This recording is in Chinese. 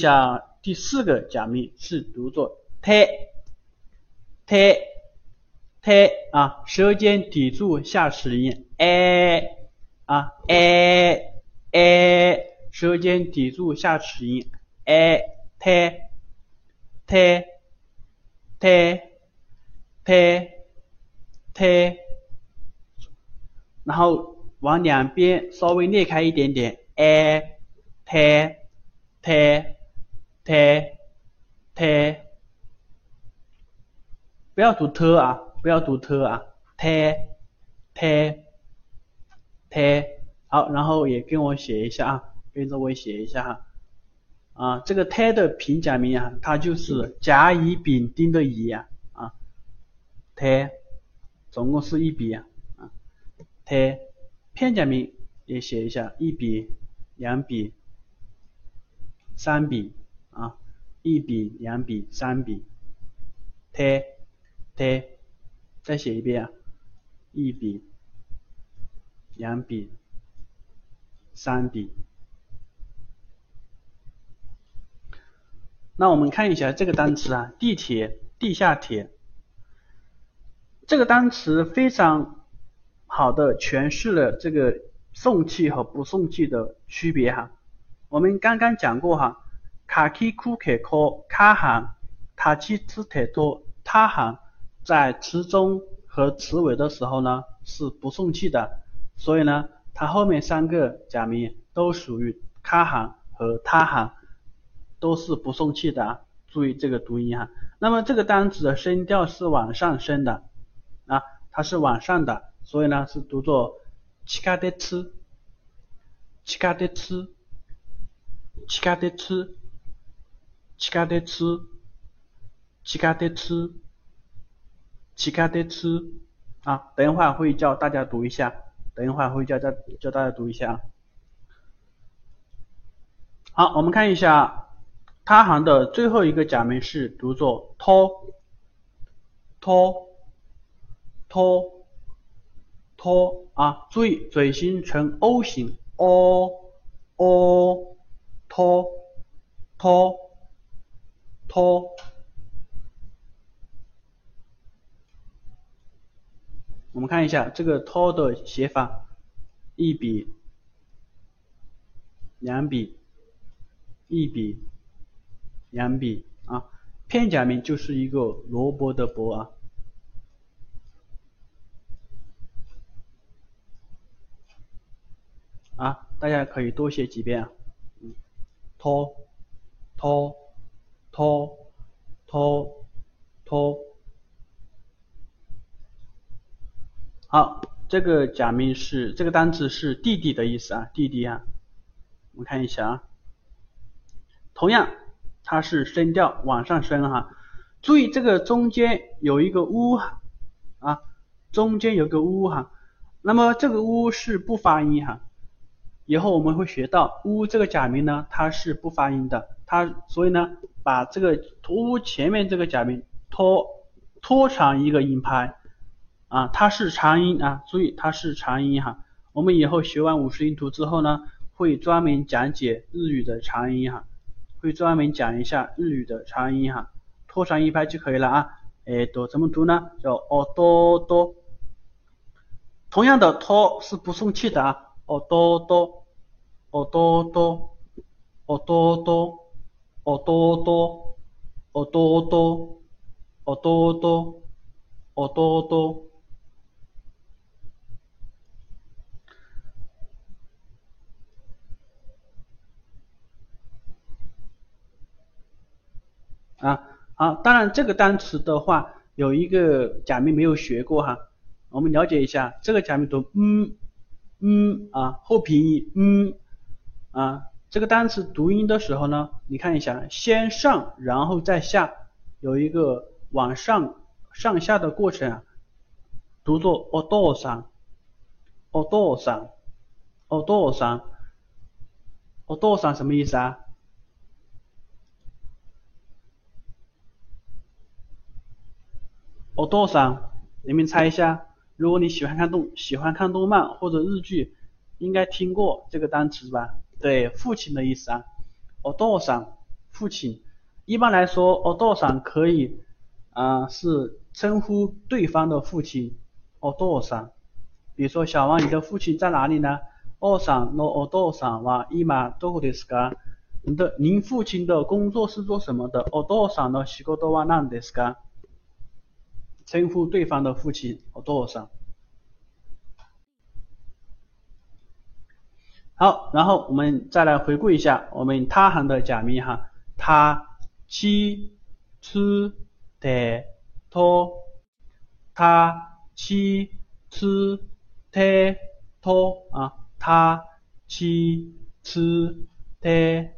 下第四个假名是读作 t t t 啊，舌尖抵住下齿龈 a 啊 a a，舌尖抵住下齿龈 a t t t t t，然后往两边稍微裂开一点点。A t t。T t，不要读 t 啊，不要读 t 啊，t t t，好，然后也跟我写一下啊，跟着我写一下哈，啊，这个 t 的平假名啊，它就是甲乙丙丁的乙啊，啊，t，总共是一笔啊，啊，t，片假名也写一下，一笔、两笔、三笔。啊，一笔、两笔、三笔，t t，再写一遍，一笔、两笔、三笔。那我们看一下这个单词啊，地铁、地下铁，这个单词非常好的诠释了这个送气和不送气的区别哈。我们刚刚讲过哈。卡基库克科卡行，塔基兹特多他行，在词中和词尾的时候呢是不送气的，所以呢它后面三个假名都属于卡行和他行，都是不送气的，注意这个读音哈。那么这个单词的声调是往上升的啊，它是往上的，所以呢是读作七卡的吃，七卡的吃，七卡的吃。七卡的吃，七卡的吃，七卡的吃啊！等一会儿会教大家读一下，等一会儿会教教教大家读一下啊。好，我们看一下他行的最后一个假名是读作托。托。托。托。啊！注意嘴型呈 O 型，o。O 托。托。托，我们看一下这个托的写法，一笔、两笔、一笔、两笔啊，片假名就是一个萝卜的卜啊，啊，大家可以多写几遍啊，嗯，托，托。托托托，好，这个假名是这个单词是弟弟的意思啊，弟弟啊，我们看一下啊，同样它是声调往上升哈，注意这个中间有一个乌啊，中间有个乌哈，那么这个乌是不发音哈，以后我们会学到乌这个假名呢，它是不发音的。它所以呢，把这个拖前面这个假名拖拖长一个音拍啊，它是长音啊，注意它是长音哈。我们以后学完五十音图之后呢，会专门讲解日语的长音哈，会专门讲一下日语的长音哈，拖长一拍就可以了啊。哎，读怎么读呢？叫哦哆哆，同样的拖是不送气的啊，哦哆哆，哦哆哆，哦哆哆。哦多多，哦多多，哦多多，哦多多。啊，好，当然这个单词的话，有一个假名没有学过哈，我们了解一下，这个假名读嗯嗯啊，后鼻音嗯啊。这个单词读音的时候呢，你看一下，先上然后再下，有一个往上上下的过程啊，读作 o d o s a o d o s a o d o s a o d o s a 什么意思啊？o d o s a 你们猜一下，如果你喜欢看动喜欢看动漫或者日剧，应该听过这个单词吧？对，父亲的意思啊，お父さん， 父亲。一般来说，お父さん可以啊是称呼对方的父亲，お父さん。比如说，小王，你的父亲在哪里呢？おさんのお父さんは今どこですか？你的您父亲的工作是做什么的？お父さんの仕事は何ですか？称呼对方的父亲，お父さん。 好，然后我们再来回顾一下我们他行的假名哈，他。七次的托，他七次的托啊，他七次的